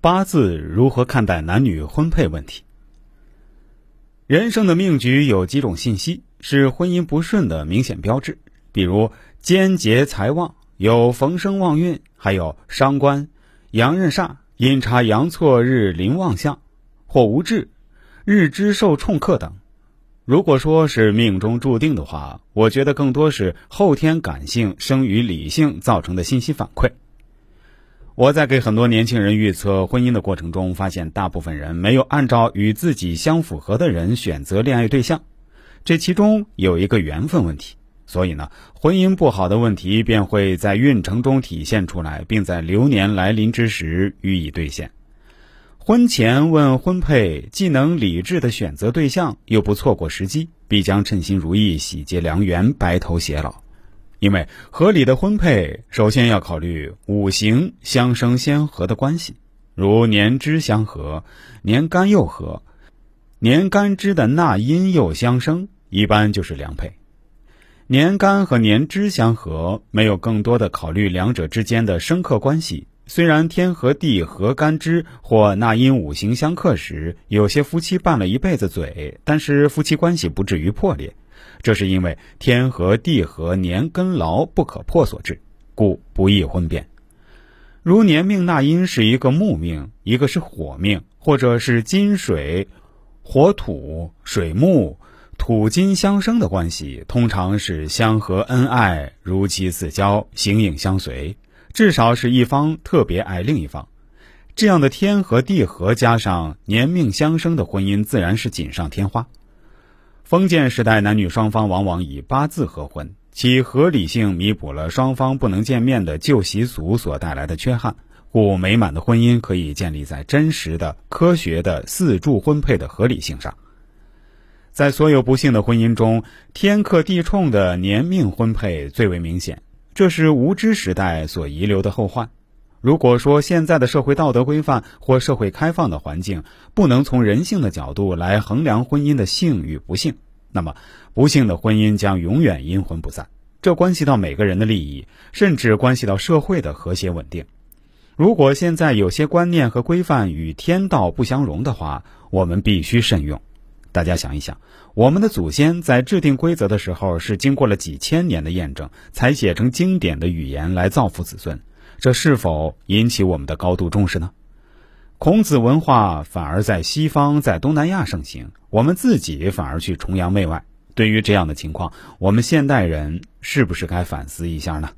八字如何看待男女婚配问题？人生的命局有几种信息是婚姻不顺的明显标志，比如肩劫财旺、有逢生旺运，还有伤官、阳刃煞、阴差阳错日临旺相，或无志、日支受冲克等。如果说是命中注定的话，我觉得更多是后天感性生于理性造成的信息反馈。我在给很多年轻人预测婚姻的过程中，发现大部分人没有按照与自己相符合的人选择恋爱对象，这其中有一个缘分问题。所以呢，婚姻不好的问题便会在运程中体现出来，并在流年来临之时予以兑现。婚前问婚配，既能理智的选择对象，又不错过时机，必将称心如意，喜结良缘，白头偕老。因为合理的婚配，首先要考虑五行相生先合的关系，如年支相合、年干又合、年干支的纳音又相生，一般就是良配。年干和年支相合，没有更多的考虑两者之间的生克关系。虽然天和地合干支或纳音五行相克时，有些夫妻拌了一辈子嘴，但是夫妻关系不至于破裂。这是因为天和地和年根牢不可破所致，故不易婚变。如年命纳音是一个木命，一个是火命，或者是金水、火土、水木、土金相生的关系，通常是相合恩爱，如漆似胶，形影相随。至少是一方特别爱另一方。这样的天和地合加上年命相生的婚姻，自然是锦上添花。封建时代，男女双方往往以八字合婚，其合理性弥补了双方不能见面的旧习俗所带来的缺憾，故美满的婚姻可以建立在真实的、科学的四柱婚配的合理性上。在所有不幸的婚姻中，天克地冲的年命婚配最为明显，这是无知时代所遗留的后患。如果说现在的社会道德规范或社会开放的环境不能从人性的角度来衡量婚姻的幸与不幸，那么不幸的婚姻将永远阴魂不散。这关系到每个人的利益，甚至关系到社会的和谐稳定。如果现在有些观念和规范与天道不相容的话，我们必须慎用。大家想一想，我们的祖先在制定规则的时候，是经过了几千年的验证，才写成经典的语言来造福子孙。这是否引起我们的高度重视呢？孔子文化反而在西方、在东南亚盛行，我们自己反而去崇洋媚外。对于这样的情况，我们现代人是不是该反思一下呢？